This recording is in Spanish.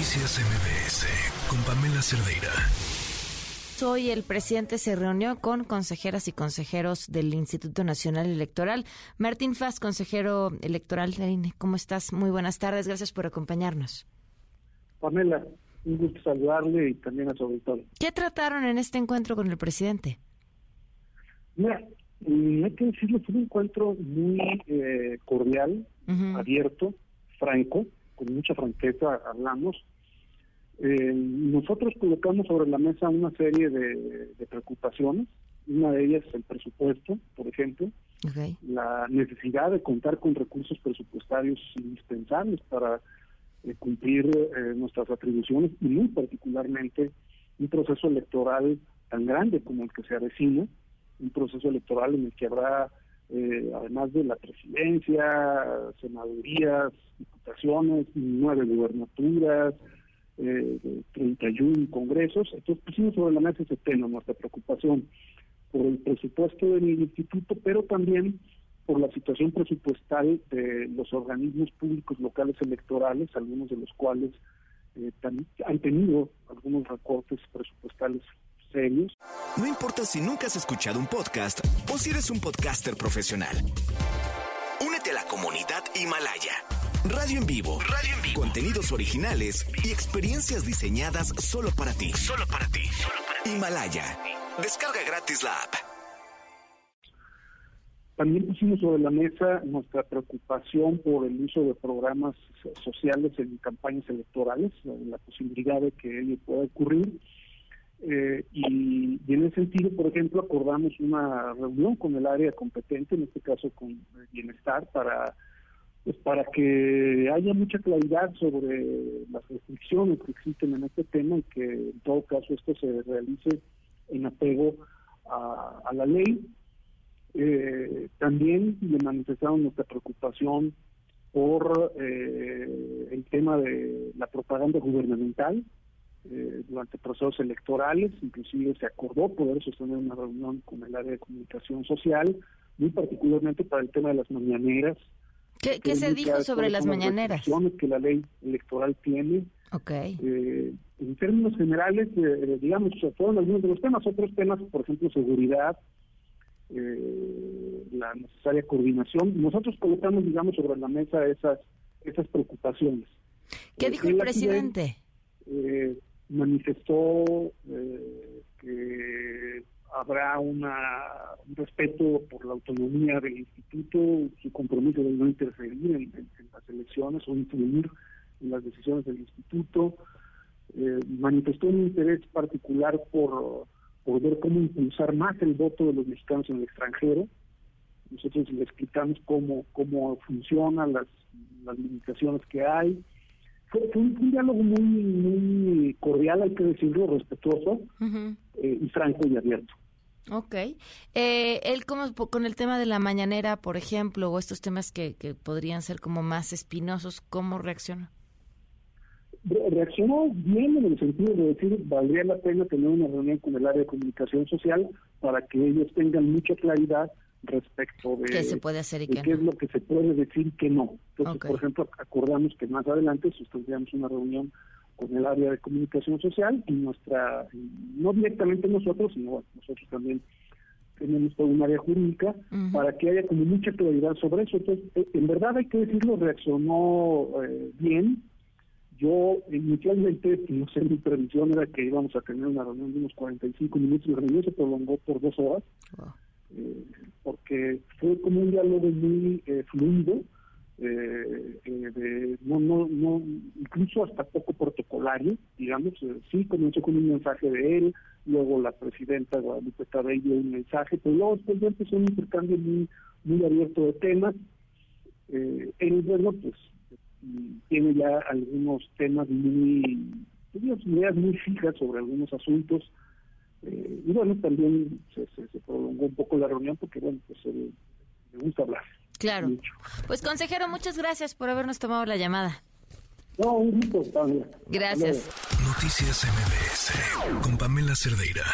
Noticias MBS con Pamela Cerdeira. Hoy el presidente se reunió con consejeras y consejeros del Instituto Nacional Electoral. Martín Faz, consejero electoral del INE, ¿cómo estás? Muy buenas tardes, gracias por acompañarnos. Pamela, un gusto saludarle y también a su auditorio. ¿Qué trataron en este encuentro con el presidente? Mira, mm, hay que decirlo, fue un encuentro muy eh, cordial, abierto, franco, con mucha franqueza hablamos. Eh, nosotros colocamos sobre la mesa una serie de, preocupaciones. Una de ellas es el presupuesto, por ejemplo, la necesidad de contar con recursos presupuestarios indispensables para eh, cumplir eh, nuestras atribuciones y muy particularmente un proceso electoral tan grande como el que se avecina, un proceso electoral en el que habrá eh, además de la presidencia, senadurías, diputaciones, nueve gubernaturas, eh, 31 congresos. Entonces pusimos sobre la mesa ese tema, nuestra preocupación por el presupuesto del instituto, pero también por la situación presupuestal de los organismos públicos locales electorales, algunos de los cuales eh, han tenido algunos recortes presupuestales serios. No importa si nunca has escuchado un podcast o si eres un podcaster profesional. Únete a la comunidad Himalaya. Radio en vivo. Radio en vivo. Contenidos originales y experiencias diseñadas solo para ti. Solo para ti. Himalaya. Descarga gratis la app. También pusimos sobre la mesa nuestra preocupación por el uso de programas sociales en campañas electorales, la posibilidad de que ello pueda ocurrir sentido, por ejemplo, acordamos una reunión con el área competente, en este caso con Bienestar, para pues para que haya mucha claridad sobre las restricciones que existen en este tema y que en todo caso esto se realice en apego a, la ley. Eh, también le manifestamos nuestra preocupación por eh, el tema de la propaganda gubernamental, eh, durante procesos electorales, inclusive se acordó poder sostener una reunión con el área de comunicación social, muy particularmente para el tema de las mañaneras. ¿Qué, se dijo sobre las mañaneras? que la ley electoral tiene. Okay. Eh, en términos generales, eh, digamos, fueron algunos de los temas, otros temas, por ejemplo, seguridad, la necesaria coordinación. Nosotros colocamos, digamos, sobre la mesa esas esas preocupaciones. ¿Qué dijo el presidente? Eh, manifestó eh, que habrá una, un respeto por la autonomía del instituto, su compromiso de no interferir en, las elecciones o influir en las decisiones del instituto. Eh, manifestó un interés particular por, por ver cómo impulsar más el voto de los mexicanos en el extranjero. Nosotros le explicamos cómo, cómo funcionan las, las limitaciones que hay, fue, un, diálogo muy, muy cordial, hay que decirlo, respetuoso eh, y franco y abierto. Ok. Eh, él como con el tema de la mañanera, por ejemplo, o estos temas que, que podrían ser como más espinosos, ¿cómo reacciona? reaccionó bien en el sentido de decir valdría la pena tener una reunión con el área de comunicación social para que ellos tengan mucha claridad respecto de qué se puede hacer y qué, es lo que se puede decir y qué no. Entonces, por ejemplo, acordamos que más adelante sostendríamos una reunión con el área de comunicación social y nuestra, no directamente nosotros, sino nosotros también tenemos toda un área jurídica para que haya como mucha claridad sobre eso. Entonces, eh, en verdad hay que decirlo, reaccionó eh, bien. Yo inicialmente, no sé, mi previsión era que íbamos a tener una reunión de unos 45 minutos y la reunión se prolongó por dos horas. Eh, porque fue como un diálogo muy eh, fluido, eh, de, no, no, no, incluso hasta poco protocolario, digamos, sí comenzó con un mensaje de él, luego la presidenta Guadalupe dio un mensaje, pero luego después ya empezó un intercambio muy, abierto de temas. Eh, él, bueno, pues tiene ya algunos temas muy, ideas muy fijas sobre algunos asuntos eh, y bueno, también se, prolongó un poco la reunión porque, bueno, pues eh, me gusta hablar. Claro. Pues, consejero, muchas gracias por habernos tomado la llamada. No, un gusto, Gracias. Noticias MBS con Pamela Cerdeira.